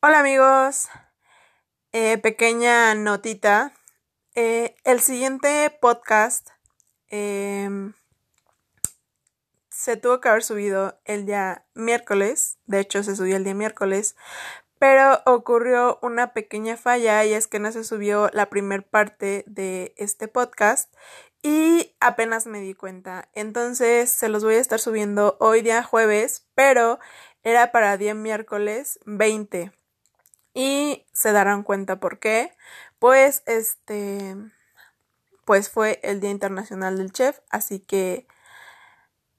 Hola amigos, eh, pequeña notita. Eh, el siguiente podcast em, se tuvo que haber subido el día miércoles, de hecho se subió el día miércoles, pero ocurrió una pequeña falla y es que no se subió la primer parte de este podcast y apenas me di cuenta. Entonces se los voy a estar subiendo hoy día jueves, pero era para día miércoles 20 y se darán cuenta por qué. Pues este pues fue el Día Internacional del Chef, así que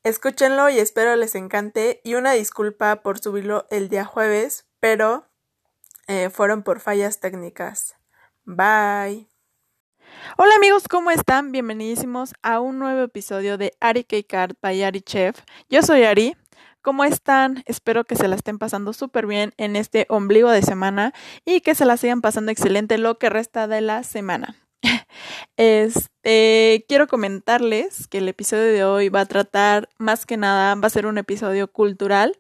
escúchenlo y espero les encante y una disculpa por subirlo el día jueves, pero eh, fueron por fallas técnicas. Bye. Hola amigos, ¿cómo están? Bienvenidísimos a un nuevo episodio de Ari Card by Ari Chef. Yo soy Ari ¿Cómo están? Espero que se la estén pasando súper bien en este ombligo de semana y que se la sigan pasando excelente lo que resta de la semana. Este, quiero comentarles que el episodio de hoy va a tratar más que nada, va a ser un episodio cultural.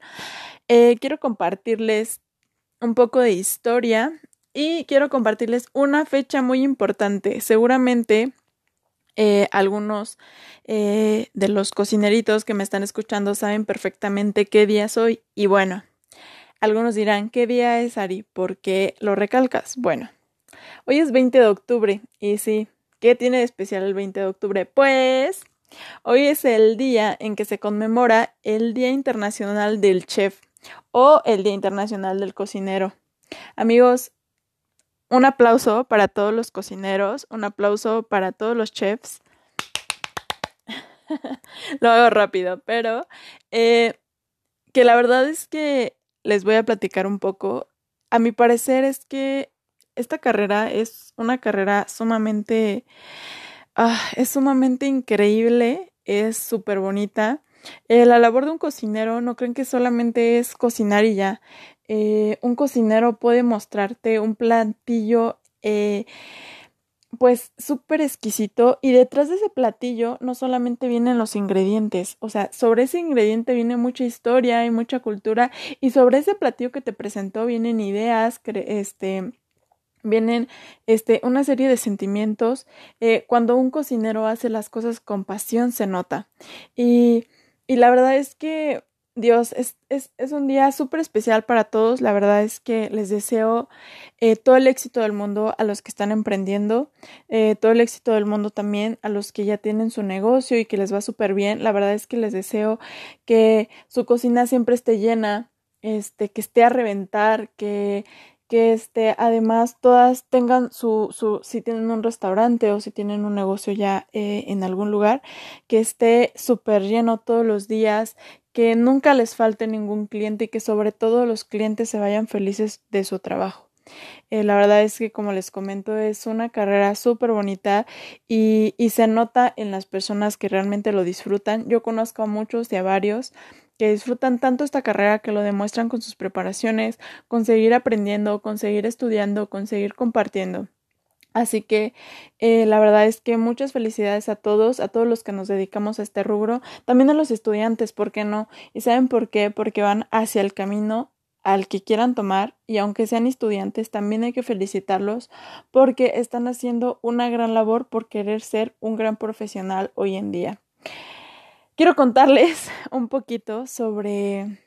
Eh, quiero compartirles un poco de historia y quiero compartirles una fecha muy importante. Seguramente eh, algunos eh, de los cocineritos que me están escuchando saben perfectamente qué día soy y bueno, algunos dirán, ¿qué día es Ari? ¿Por qué lo recalcas? Bueno, hoy es 20 de octubre y sí, ¿qué tiene de especial el 20 de octubre? Pues hoy es el día en que se conmemora el Día Internacional del Chef o el Día Internacional del Cocinero. Amigos, un aplauso para todos los cocineros, un aplauso para todos los chefs. Lo hago rápido, pero eh, que la verdad es que les voy a platicar un poco. A mi parecer es que esta carrera es una carrera sumamente, ah, es sumamente increíble, es súper bonita. Eh, la labor de un cocinero no creen que solamente es cocinar y ya. Eh, un cocinero puede mostrarte un platillo eh, pues súper exquisito y detrás de ese platillo no solamente vienen los ingredientes, o sea, sobre ese ingrediente viene mucha historia y mucha cultura y sobre ese platillo que te presentó vienen ideas, este vienen este una serie de sentimientos eh, cuando un cocinero hace las cosas con pasión se nota. Y y la verdad es que Dios, es, es, es un día súper especial para todos. La verdad es que les deseo eh, todo el éxito del mundo a los que están emprendiendo, eh, todo el éxito del mundo también a los que ya tienen su negocio y que les va súper bien. La verdad es que les deseo que su cocina siempre esté llena, este, que esté a reventar, que, que este, además todas tengan su, su, si tienen un restaurante o si tienen un negocio ya eh, en algún lugar, que esté súper lleno todos los días, que nunca les falte ningún cliente y que sobre todo los clientes se vayan felices de su trabajo. Eh, la verdad es que, como les comento, es una carrera súper bonita y, y se nota en las personas que realmente lo disfrutan. Yo conozco a muchos y a varios que disfrutan tanto esta carrera que lo demuestran con sus preparaciones, con seguir aprendiendo, con seguir estudiando, con seguir compartiendo. Así que eh, la verdad es que muchas felicidades a todos, a todos los que nos dedicamos a este rubro, también a los estudiantes, ¿por qué no? ¿Y saben por qué? Porque van hacia el camino al que quieran tomar y aunque sean estudiantes, también hay que felicitarlos porque están haciendo una gran labor por querer ser un gran profesional hoy en día quiero contarles un poquito sobre,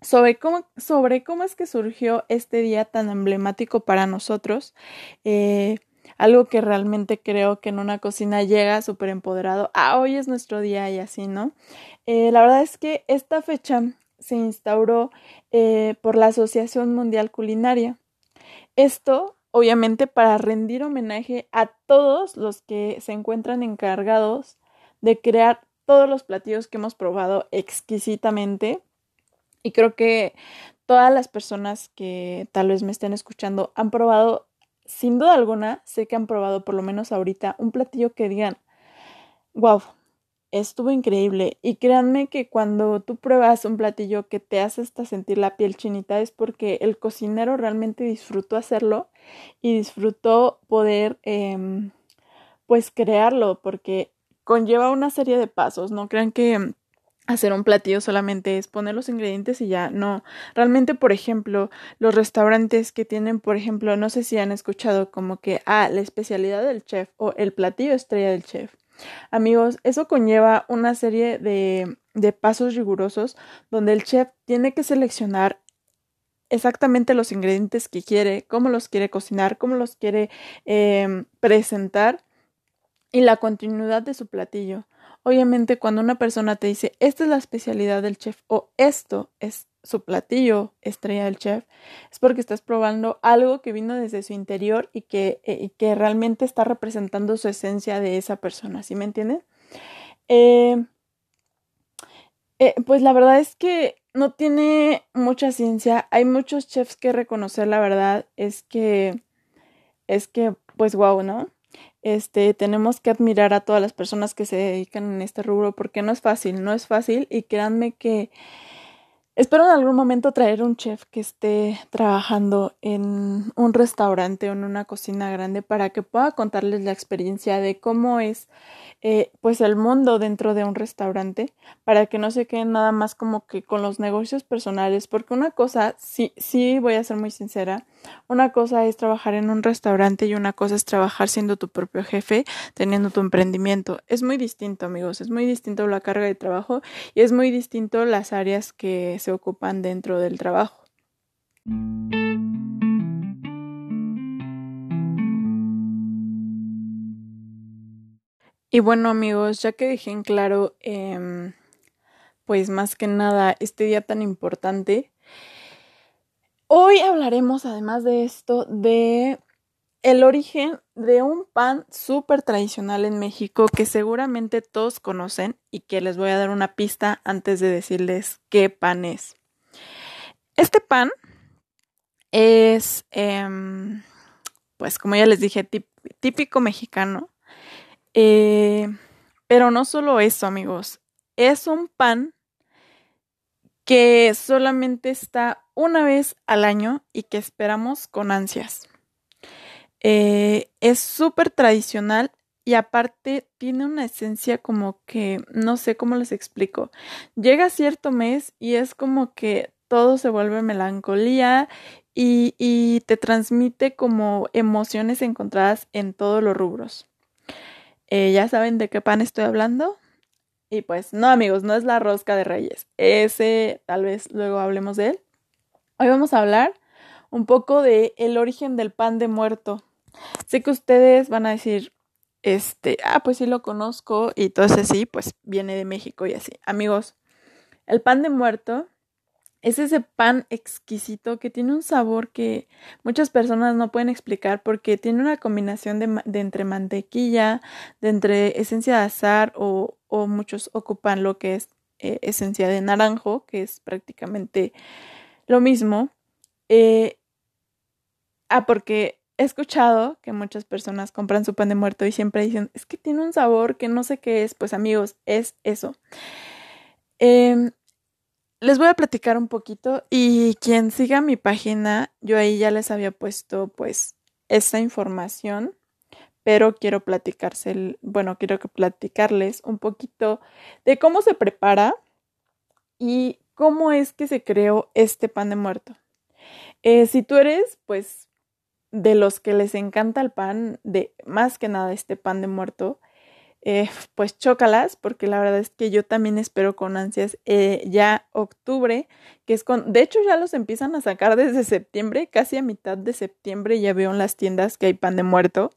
sobre, cómo, sobre cómo es que surgió este día tan emblemático para nosotros. Eh, algo que realmente creo que en una cocina llega súper empoderado. Ah, hoy es nuestro día y así, ¿no? Eh, la verdad es que esta fecha se instauró eh, por la Asociación Mundial Culinaria. Esto, obviamente, para rendir homenaje a todos los que se encuentran encargados de crear todos los platillos que hemos probado exquisitamente y creo que todas las personas que tal vez me estén escuchando han probado, sin duda alguna, sé que han probado por lo menos ahorita un platillo que digan, wow, estuvo increíble. Y créanme que cuando tú pruebas un platillo que te hace hasta sentir la piel chinita es porque el cocinero realmente disfrutó hacerlo y disfrutó poder, em, pues, crearlo, porque conlleva una serie de pasos. No crean que hacer un platillo solamente es poner los ingredientes y ya no. Realmente, por ejemplo, los restaurantes que tienen, por ejemplo, no sé si han escuchado como que, ah, la especialidad del chef o el platillo estrella del chef. Amigos, eso conlleva una serie de, de pasos rigurosos donde el chef tiene que seleccionar exactamente los ingredientes que quiere, cómo los quiere cocinar, cómo los quiere eh, presentar y la continuidad de su platillo. Obviamente, cuando una persona te dice, esta es la especialidad del chef o esto es su platillo estrella del chef, es porque estás probando algo que vino desde su interior y que, eh, que realmente está representando su esencia de esa persona, ¿sí me entienden? Eh, eh, pues la verdad es que no tiene mucha ciencia. Hay muchos chefs que reconocer, la verdad es que es que pues wow, ¿no? Este, tenemos que admirar a todas las personas que se dedican en este rubro porque no es fácil, no es fácil y créanme que Espero en algún momento traer un chef que esté trabajando en un restaurante o en una cocina grande para que pueda contarles la experiencia de cómo es eh, pues el mundo dentro de un restaurante para que no se queden nada más como que con los negocios personales porque una cosa sí sí voy a ser muy sincera una cosa es trabajar en un restaurante y una cosa es trabajar siendo tu propio jefe teniendo tu emprendimiento. Es muy distinto amigos es muy distinto la carga de trabajo y es muy distinto las áreas que se ocupan dentro del trabajo. Y bueno amigos, ya que dejé en claro, em, pues más que nada, este día tan importante, hoy hablaremos además de esto de el origen de un pan súper tradicional en México que seguramente todos conocen y que les voy a dar una pista antes de decirles qué pan es. Este pan es, em, pues como ya les dije, típico mexicano. Eh, pero no solo eso, amigos. Es un pan que solamente está una vez al año y que esperamos con ansias. Eh, es súper tradicional y aparte tiene una esencia como que no sé cómo les explico. Llega cierto mes y es como que todo se vuelve melancolía y, y te transmite como emociones encontradas en todos los rubros. Eh, ¿Ya saben de qué pan estoy hablando? Y pues no amigos, no es la rosca de reyes. Ese tal vez luego hablemos de él. Hoy vamos a hablar un poco de el origen del pan de muerto. Sé que ustedes van a decir, este, ah, pues sí lo conozco y entonces sí, pues viene de México y así. Amigos, el pan de muerto es ese pan exquisito que tiene un sabor que muchas personas no pueden explicar porque tiene una combinación de, entre mantequilla, de entre esencia de azar o, o muchos ocupan lo que es eh, esencia de naranjo, que es prácticamente lo mismo. Eh, ah, porque he escuchado que muchas personas compran su pan de muerto y siempre dicen, es que tiene un sabor que no sé qué es. Pues amigos, es eso. Em, les voy a platicar un poquito y quien siga mi página, yo ahí ya les había puesto pues esta información, pero quiero platicarse, bueno, quiero platicarles un poquito de cómo se prepara y cómo es que se creó este pan de muerto. Eh, si tú eres pues de los que les encanta el pan, de más que nada este pan de muerto, eh, pues chócalas, porque la verdad es que yo también espero con ansias eh, ya octubre, que es con, de hecho ya los empiezan a sacar desde septiembre, casi a mitad de septiembre ya veo en las tiendas que hay pan de muerto.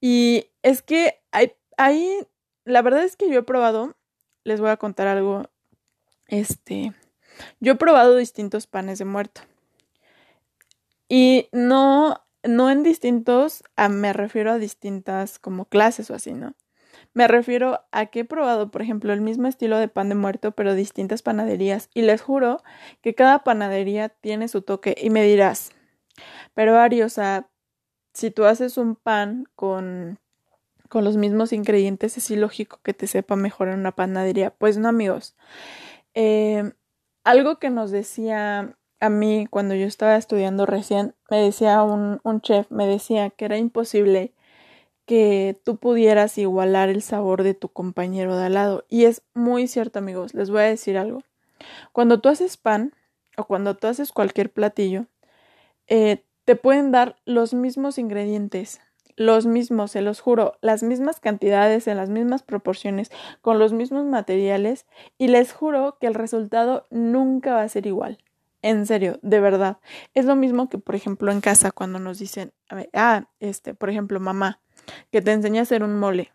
Y es que hay, hay, la verdad es que yo he probado, les voy a contar algo, este, yo he probado distintos panes de muerto. Y no no en distintos, me refiero a distintas como clases o así, ¿no? Me refiero a que he probado, por ejemplo, el mismo estilo de pan de muerto, pero distintas panaderías. Y les juro que cada panadería tiene su toque. Y me dirás, pero Ari, o sea, si tú haces un pan con, con los mismos ingredientes, es ilógico que te sepa mejor en una panadería. Pues no, amigos. Eh, algo que nos decía a mí cuando yo estaba estudiando recién, me decía un, un chef, me decía que era imposible que tú pudieras igualar el sabor de tu compañero de al lado. Y es muy cierto, amigos. Les voy a decir algo. Cuando tú haces pan o cuando tú haces cualquier platillo, eh, te pueden dar los mismos ingredientes, los mismos, se los juro, las mismas cantidades, en las mismas proporciones, con los mismos materiales, y les juro que el resultado nunca va a ser igual. En serio, de verdad. Es lo mismo que, por ejemplo, en casa cuando nos dicen, ah, este, por ejemplo, mamá, que te enseña a hacer un mole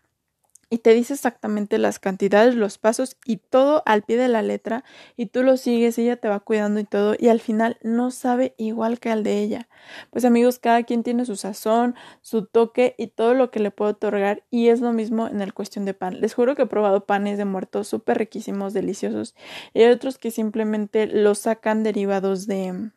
y te dice exactamente las cantidades, los pasos y todo al pie de la letra y tú lo sigues, ella te va cuidando y todo y al final no sabe igual que al de ella. Pues amigos, cada quien tiene su sazón, su toque y todo lo que le puede otorgar y es lo mismo en el cuestión de pan. Les juro que he probado panes de muertos súper riquísimos, deliciosos y hay otros que simplemente los sacan derivados de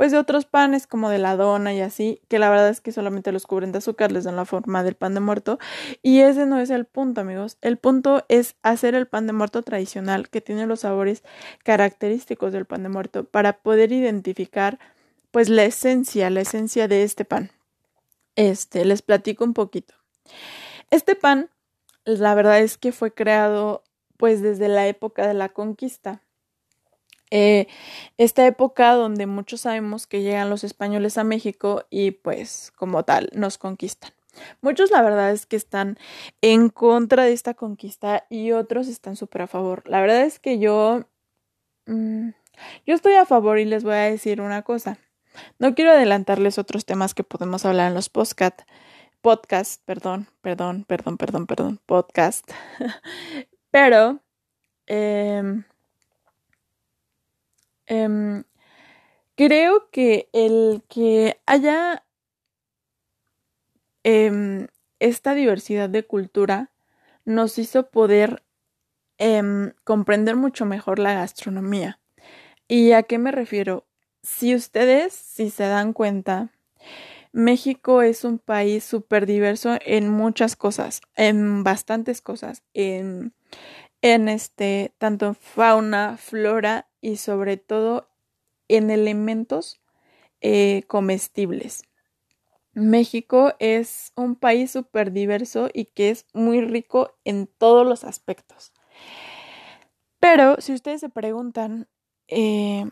pues de otros panes como de la dona y así, que la verdad es que solamente los cubren de azúcar, les dan la forma del pan de muerto. Y ese no es el punto, amigos. El punto es hacer el pan de muerto tradicional que tiene los sabores característicos del pan de muerto para poder identificar pues la esencia, la esencia de este pan. Este, les platico un poquito. Este pan, la verdad es que fue creado pues desde la época de la conquista eh, esta época donde muchos sabemos que llegan los españoles a México y pues como tal nos conquistan. Muchos la verdad es que están en contra de esta conquista y otros están súper a favor. La verdad es que yo... Mm, yo estoy a favor y les voy a decir una cosa. No quiero adelantarles otros temas que podemos hablar en los podcast. Podcast, perdón, perdón, perdón, perdón, perdón, podcast. Pero... Eh, Em, creo que el que haya em, esta diversidad de cultura nos hizo poder em, comprender mucho mejor la gastronomía. ¿Y a qué me refiero? Si ustedes, si se dan cuenta, México es un país súper diverso en muchas cosas, en bastantes cosas, en, en este, tanto fauna, flora y sobre todo en elementos eh, comestibles. México es un país súper diverso y que es muy rico en todos los aspectos. Pero si ustedes se preguntan eh,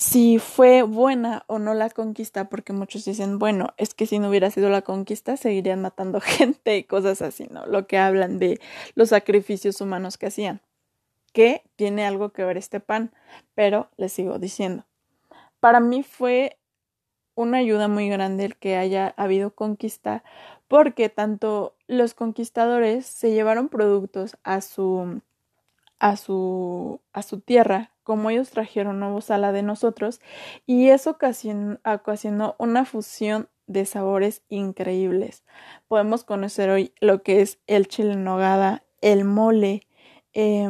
si fue buena o no la conquista, porque muchos dicen, bueno, es que si no hubiera sido la conquista, seguirían matando gente y cosas así, ¿no? Lo que hablan de los sacrificios humanos que hacían que tiene algo que ver este pan, pero les sigo diciendo. Para mí fue una ayuda muy grande el que haya habido conquista, porque tanto los conquistadores se llevaron productos a su a su a su tierra, como ellos trajeron nuevos a la de nosotros, y eso ocasionó, ocasionó una fusión de sabores increíbles. Podemos conocer hoy lo que es el chile nogada, el mole, eh,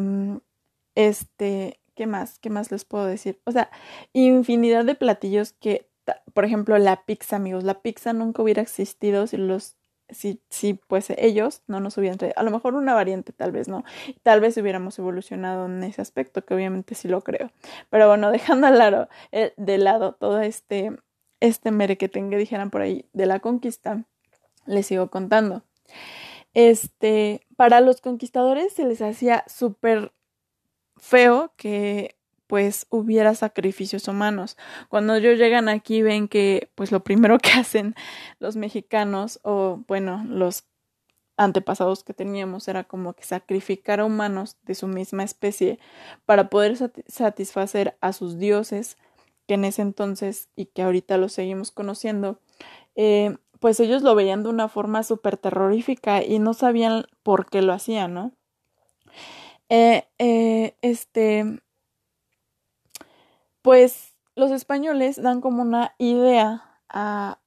este, ¿qué más? ¿Qué más les puedo decir? O sea, infinidad de platillos que, por ejemplo, la pizza, amigos, la pizza nunca hubiera existido si los si, si pues ellos no nos hubieran traído, a lo mejor una variante tal vez, ¿no? Tal vez hubiéramos evolucionado en ese aspecto, que obviamente sí lo creo. Pero bueno, dejando al lado, eh, de lado todo este, este mere que tenga, dijeran por ahí, de la conquista, les sigo contando. Este, para los conquistadores se les hacía súper feo que pues hubiera sacrificios humanos. Cuando ellos llegan aquí ven que pues lo primero que hacen los mexicanos o bueno, los antepasados que teníamos era como que sacrificar a humanos de su misma especie para poder satisfacer a sus dioses que en ese entonces y que ahorita los seguimos conociendo, eh, pues ellos lo veían de una forma súper terrorífica y no sabían por qué lo hacían, ¿no? Eh, eh, este, pues los españoles dan como una idea a,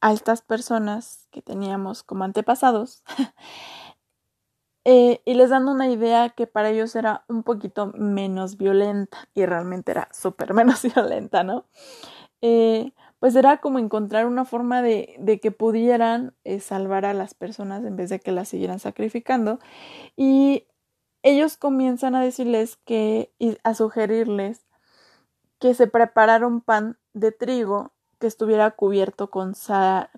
a estas personas que teníamos como antepasados eh, y les dan una idea que para ellos era un poquito menos violenta y realmente era súper menos violenta, ¿no? pues era como encontrar una forma de, de que pudieran salvar a las personas en vez de que las siguieran sacrificando y ellos comienzan a decirles que y a sugerirles que se preparara un pan de trigo que estuviera cubierto con,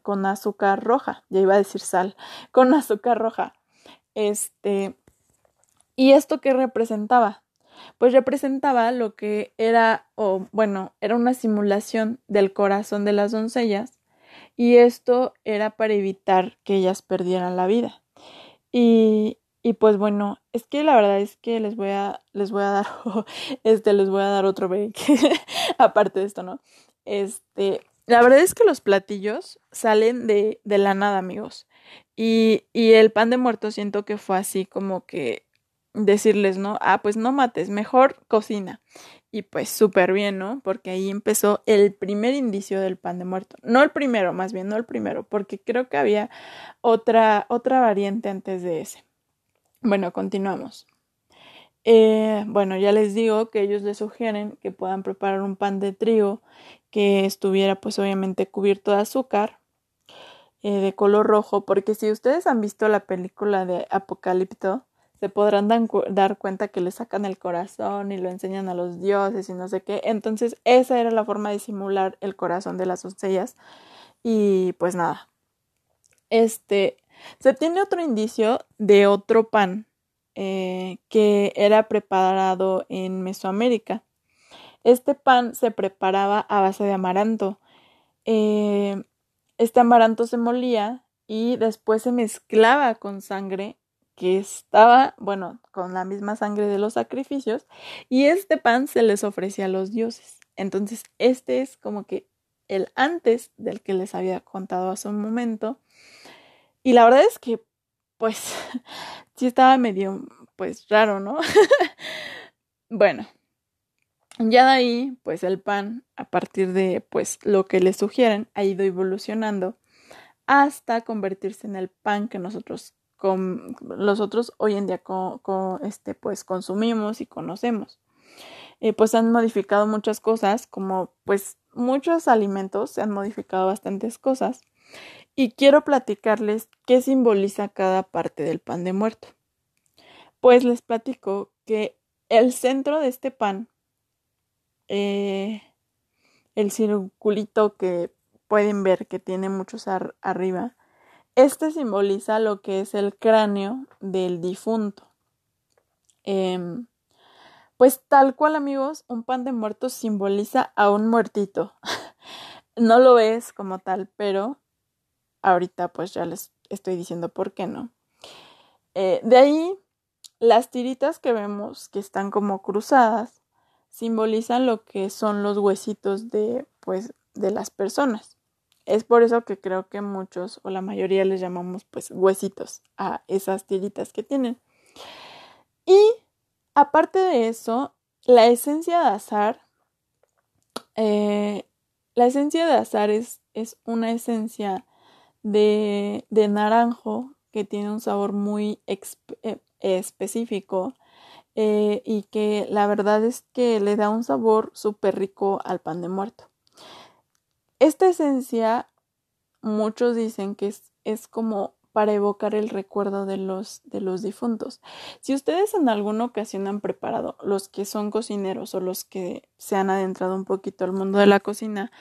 con azúcar roja, ya iba a decir sal, con azúcar roja. Este, ¿y esto qué representaba? Pues representaba lo que era, o bueno, era una simulación del corazón de las doncellas, y esto era para evitar que ellas perdieran la vida. Y, y pues bueno, es que la verdad es que les voy a, les voy a dar, este, les voy a dar otro break, aparte de esto, ¿no? Este, la verdad es que los platillos salen de, de la nada, amigos. Y, y el pan de muerto siento que fue así como que decirles, ¿no? Ah, pues no mates, mejor cocina. Y pues súper bien, ¿no? Porque ahí empezó el primer indicio del pan de muerto. No el primero, más bien, no el primero, porque creo que había otra, otra variante antes de ese. Bueno, continuamos. Eh, bueno, ya les digo que ellos les sugieren que puedan preparar un pan de trigo que estuviera pues obviamente cubierto de azúcar eh, de color rojo, porque si ustedes han visto la película de Apocalipto, se podrán dar cuenta que le sacan el corazón y lo enseñan a los dioses y no sé qué. Entonces esa era la forma de simular el corazón de las doncellas. Y pues nada. Este, se tiene otro indicio de otro pan eh, que era preparado en Mesoamérica. Este pan se preparaba a base de amaranto. Eh, este amaranto se molía y después se mezclaba con sangre que estaba, bueno, con la misma sangre de los sacrificios, y este pan se les ofrecía a los dioses. Entonces, este es como que el antes del que les había contado hace un momento, y la verdad es que, pues, sí estaba medio, pues, raro, ¿no? bueno, ya de ahí, pues el pan, a partir de, pues, lo que le sugieren, ha ido evolucionando hasta convertirse en el pan que nosotros, con, nosotros hoy en día con, este, pues, consumimos y conocemos. Eh, pues han modificado muchas cosas, como pues muchos alimentos se han modificado bastantes cosas y quiero platicarles qué simboliza cada parte del pan de muerto. Pues les platico que el centro de este pan, eh, el circulito que pueden ver que tiene muchos arriba, este simboliza lo que es el cráneo del difunto. Em, pues tal cual amigos, un pan de muerto simboliza a un muertito. no lo es como tal, pero Ahorita pues ya les estoy diciendo por qué no. Eh, de ahí, las tiritas que vemos que están como cruzadas simbolizan lo que son los huesitos de pues de las personas. Es por eso que creo que muchos o la mayoría les llamamos pues huesitos a esas tiritas que tienen. Y aparte de eso, la esencia de azar, eh, la esencia de azar es, es una esencia de, de naranjo que tiene un sabor muy eh, específico eh, y que la verdad es que le da un sabor súper rico al pan de muerto. Esta esencia, muchos dicen que es, es como para evocar el recuerdo de los, de los difuntos. Si ustedes en alguna ocasión han preparado, los que son cocineros o los que se han adentrado un poquito al mundo de la cocina,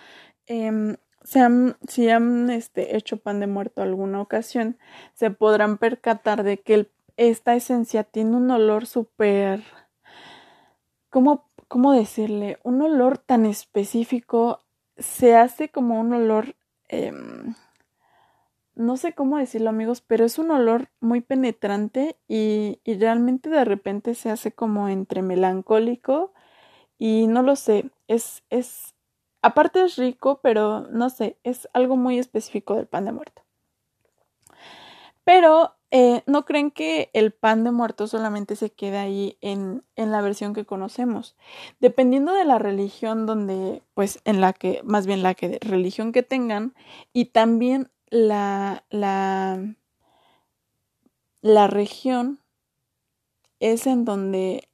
eh, han, si han este, hecho pan de muerto alguna ocasión, se podrán percatar de que esta esencia tiene un olor súper... ¿cómo, ¿Cómo decirle? Un olor tan específico. Se hace como un olor... Em, no sé cómo decirlo amigos, pero es un olor muy penetrante y, y realmente de repente se hace como entre melancólico y no lo sé, es, es, Aparte es rico, pero no sé, es algo muy específico del pan de muerto. Pero eh, no creen que el pan de muerto solamente se queda ahí en, en, la versión que conocemos. Dependiendo de la religión donde, pues en la que, más bien la que religión que tengan, y también la, la, la región es en donde,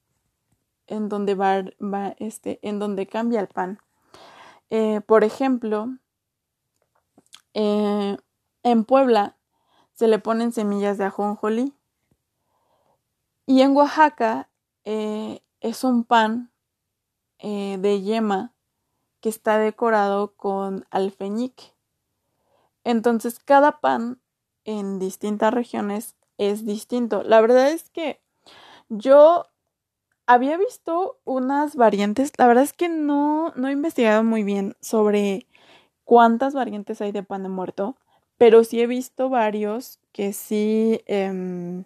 en donde va, este, en donde cambia el pan. Eh, por ejemplo, eh, en Puebla se le ponen semillas de ajonjolí. Y en Oaxaca eh, es un pan de yema que está decorado con alfeñique. Entonces cada pan en distintas regiones es distinto. La verdad es que yo había visto unas variantes, la verdad es que no, no he investigado muy bien sobre cuántas variantes hay de pan de muerto, pero sí he visto varios que sí, em,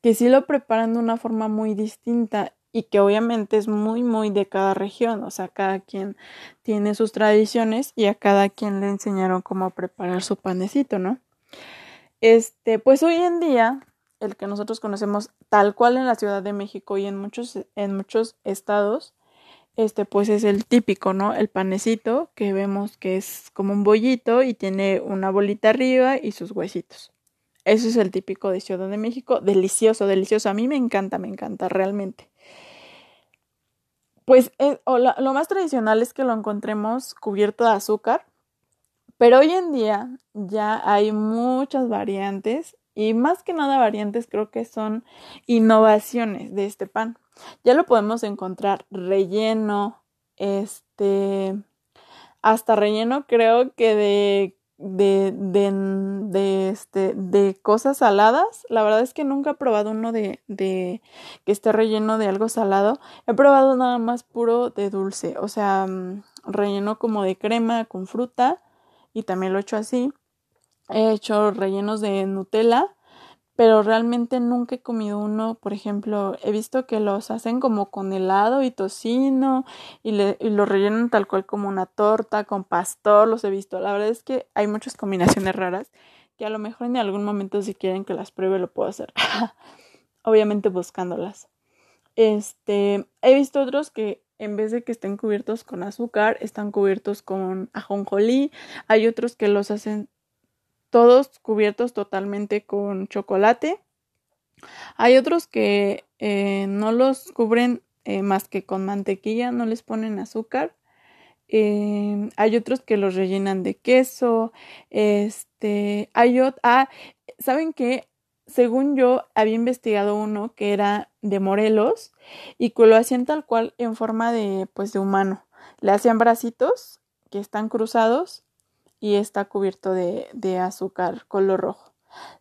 que sí lo preparan de una forma muy distinta y que obviamente es muy, muy de cada región, o sea, cada quien tiene sus tradiciones y a cada quien le enseñaron cómo preparar su panecito, ¿no? Este, pues hoy en día, el que nosotros conocemos tal cual en la Ciudad de México y en muchos, en muchos estados, este, pues es el típico, ¿no? El panecito que vemos que es como un bollito y tiene una bolita arriba y sus huesitos. Eso es el típico de Ciudad de México. Delicioso, delicioso. A mí me encanta, me encanta realmente. Pues eh, lo más tradicional es que lo encontremos cubierto de azúcar, pero hoy en día ya hay muchas variantes y más que nada variantes creo que son innovaciones de este pan. Ya lo podemos encontrar relleno, este, hasta relleno creo que de de, de, este, de cosas saladas. La verdad es que nunca he probado uno de, de que esté relleno de algo salado. He probado nada más puro de dulce, o sea, mm, relleno como de crema con fruta y también lo he hecho así. He hecho rellenos de Nutella pero realmente nunca he comido uno, por ejemplo, he visto que los hacen como con helado y tocino y, le, y lo rellenan tal cual como una torta, con pastor, los he visto. La verdad es que hay muchas combinaciones raras que a lo mejor en algún momento si quieren que las pruebe lo puedo hacer. Obviamente buscándolas. Este, he visto otros que en vez de que estén cubiertos con azúcar, están cubiertos con ajonjolí. Hay otros que los hacen todos cubiertos totalmente con chocolate. Hay otros que eh, no los cubren eh, más que con mantequilla, no les ponen azúcar. Eh, hay otros que los rellenan de queso. Este, hay ah, saben que según yo había investigado uno que era de Morelos y que lo hacían tal cual en forma de pues de humano. Le hacían bracitos que están cruzados y está cubierto de, azúcar color rojo.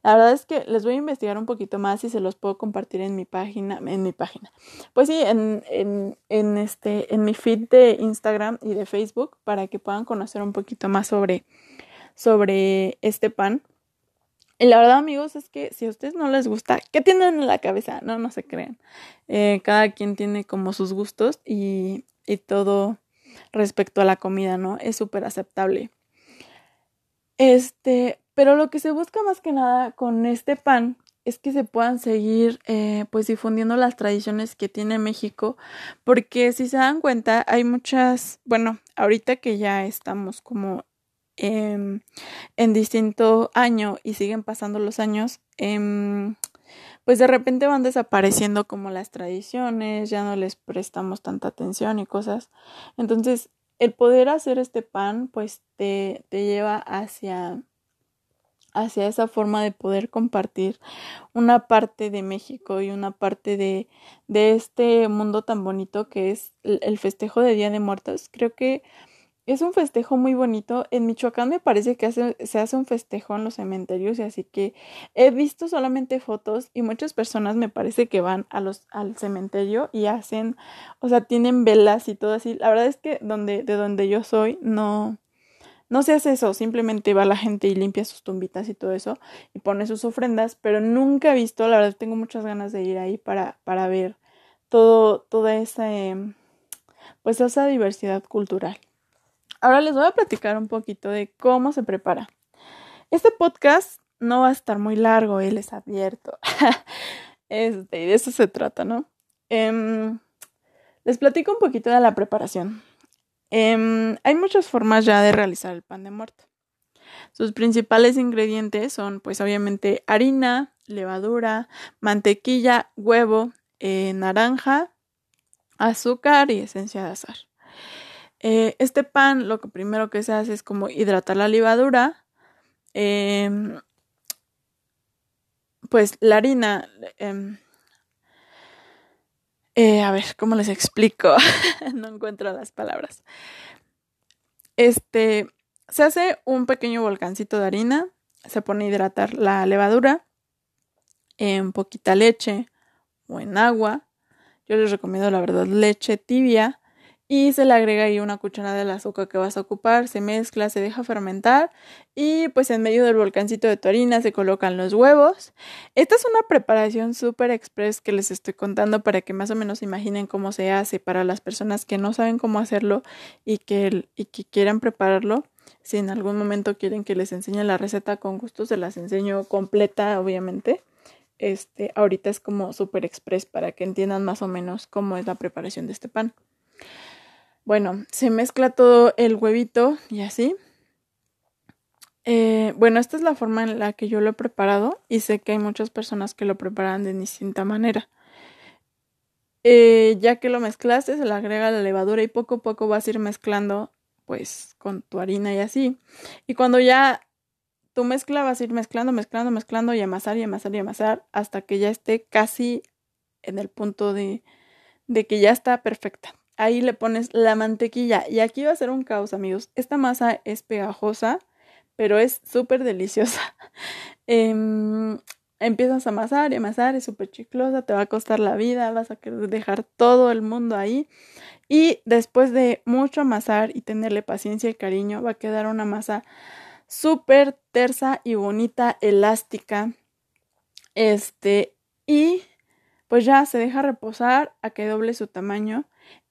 La verdad es que les voy a investigar un poquito más y se los puedo compartir en mi página, en mi página. Pues sí, en, en, en, este, en mi feed de Instagram y de Facebook para que puedan conocer un poquito más sobre, sobre este pan. Y la verdad, amigos, es que si a ustedes no les gusta, ¿qué tienen en la cabeza? No, no se crean. Eh, cada quien tiene como sus gustos y, y todo respecto a la comida, ¿no? Es súper aceptable. Este, pero lo que se busca más que nada con este pan es que se puedan seguir eh, pues difundiendo las tradiciones que tiene México porque si se dan cuenta hay muchas bueno ahorita que ya estamos como en distinto año y siguen pasando los años em, pues de repente van desapareciendo como las tradiciones ya no les prestamos tanta atención y cosas. Entonces el poder hacer este pan pues te, te lleva hacia hacia esa forma de poder compartir una parte de México y una parte de, de este mundo tan bonito que es el festejo de Día de Muertos. Creo que es un festejo muy bonito. En Michoacán me parece que se hace un festejo en los cementerios y así que he visto solamente fotos y muchas personas me parece que van a los, al cementerio y hacen, o sea, tienen velas y todo así. La verdad es que donde, de donde yo soy no, no se hace eso, simplemente va la gente y limpia sus tumbitas y todo eso y pone sus ofrendas, pero nunca he visto, la verdad tengo muchas ganas de ir ahí para, para ver todo, toda esa, em, pues esa diversidad cultural. Ahora les voy a platicar un poquito de cómo se prepara. Este podcast no va a estar muy largo, él es abierto. este, de eso se trata, ¿no? Em, les platico un poquito de la preparación. Em, hay muchas formas ya de realizar el pan de muerto. Sus principales ingredientes son, pues obviamente, harina, levadura, mantequilla, huevo, eh, naranja, azúcar y esencia de azar. Eh, este pan lo que primero que se hace es como hidratar la levadura. Em, pues la harina. Em, Eh, a ver, ¿cómo les explico? no encuentro las palabras. Este, se hace un pequeño volcancito de harina, se pone a hidratar la levadura en poquita leche o en agua. Yo les recomiendo la verdad leche tibia y se le agrega ahí una cucharada del azúcar que vas a ocupar, se mezcla, se deja fermentar y pues en medio del volcancito de tu harina se colocan los huevos. Esta es una preparación súper express que les estoy contando para que más o menos imaginen cómo se hace para las personas que no saben cómo hacerlo y que, y que quieran prepararlo. Si en algún momento quieren que les enseñe la receta con gusto, se las enseño completa, obviamente. Este, ahorita es como súper express para que entiendan más o menos cómo es la preparación de este pan. Bueno, se mezcla todo el huevito y así. Eh, bueno, esta es la forma en la que yo lo he preparado y sé que hay muchas personas que lo preparan de distinta manera. Eh, ya que lo mezclaste, se le agrega la levadura y poco a poco vas a ir mezclando pues con tu harina y así. Y cuando ya tu mezcla vas a ir mezclando, mezclando, mezclando y amasar y amasar y amasar hasta que ya esté casi en el punto de, de que ya está perfecta ahí le pones la mantequilla. Y aquí va a ser un caos, amigos. Esta masa es pegajosa, pero es súper deliciosa. Em, empiezas a amasar y amasar, es súper chiclosa, te va a costar la vida, vas a querer dejar todo el mundo ahí. Y después de mucho amasar y tenerle paciencia y cariño, va a quedar una masa súper tersa y bonita, elástica. Este, y pues ya se deja reposar a que doble su tamaño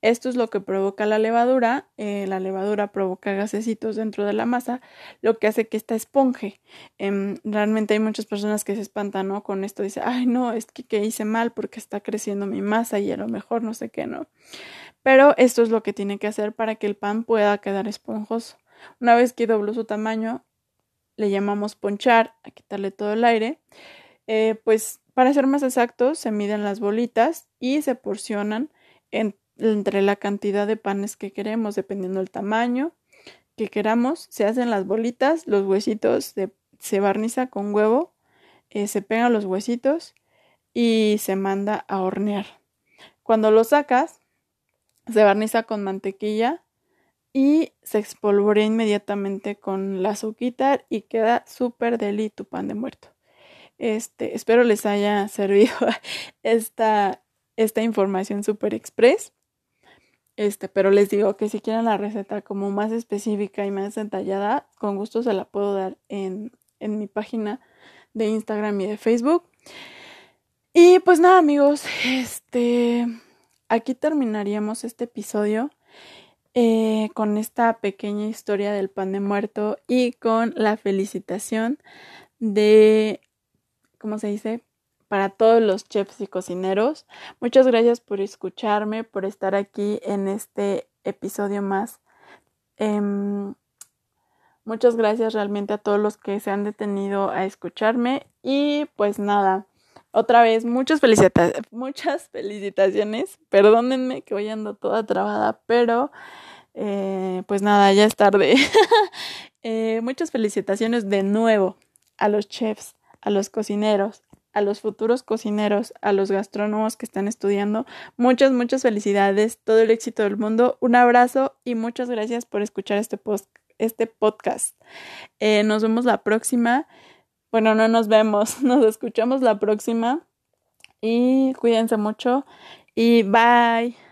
esto es lo que provoca la levadura. Eh, la levadura provoca gasecitos dentro de la masa, lo que hace que esta esponje. Em, realmente hay muchas personas que se espantan ¿no? con esto. Dice, ay, no, es que, hice mal porque está creciendo mi masa y a lo mejor no sé qué, ¿no? Pero esto es lo que tiene que hacer para que el pan pueda quedar esponjoso. Una vez que dobló su tamaño, le llamamos ponchar, a quitarle todo el aire. Eh, pues para ser más exactos, se miden las bolitas y se porcionan en entre la cantidad de panes que queremos, dependiendo del tamaño que queramos. Se hacen las bolitas, los huesitos se barniza con huevo, eh, se pegan los huesitos y se manda a hornear. Cuando lo sacas, se barniza con mantequilla y se espolvorea inmediatamente con la azuquita y queda súper deli tu pan de muerto. Este, espero les haya servido esta, esta información super express. Este, pero les digo que si quieren la receta como más específica y más detallada, con gusto se la puedo dar en, en mi página de Instagram y de Facebook. Y pues nada, amigos, este aquí terminaríamos este episodio eh, con esta pequeña historia del pan de muerto y con la felicitación de, ¿cómo se dice? Para todos los chefs y cocineros. Muchas gracias por escucharme, por estar aquí en este episodio más. Em, muchas gracias realmente a todos los que se han detenido a escucharme y pues nada. Otra vez, muchas, muchas felicitaciones. Perdónenme que hoy ando toda trabada, pero eh, pues nada, ya es tarde. Eh, muchas felicitaciones de nuevo a los chefs, a los cocineros, a los futuros cocineros, a los gastrónomos que están estudiando. Muchas, muchas felicidades, todo el éxito del mundo. Un abrazo y muchas gracias por escuchar este, post, este podcast. Eh, nos vemos la próxima. Bueno, no nos vemos, nos escuchamos la próxima y cuídense mucho y bye.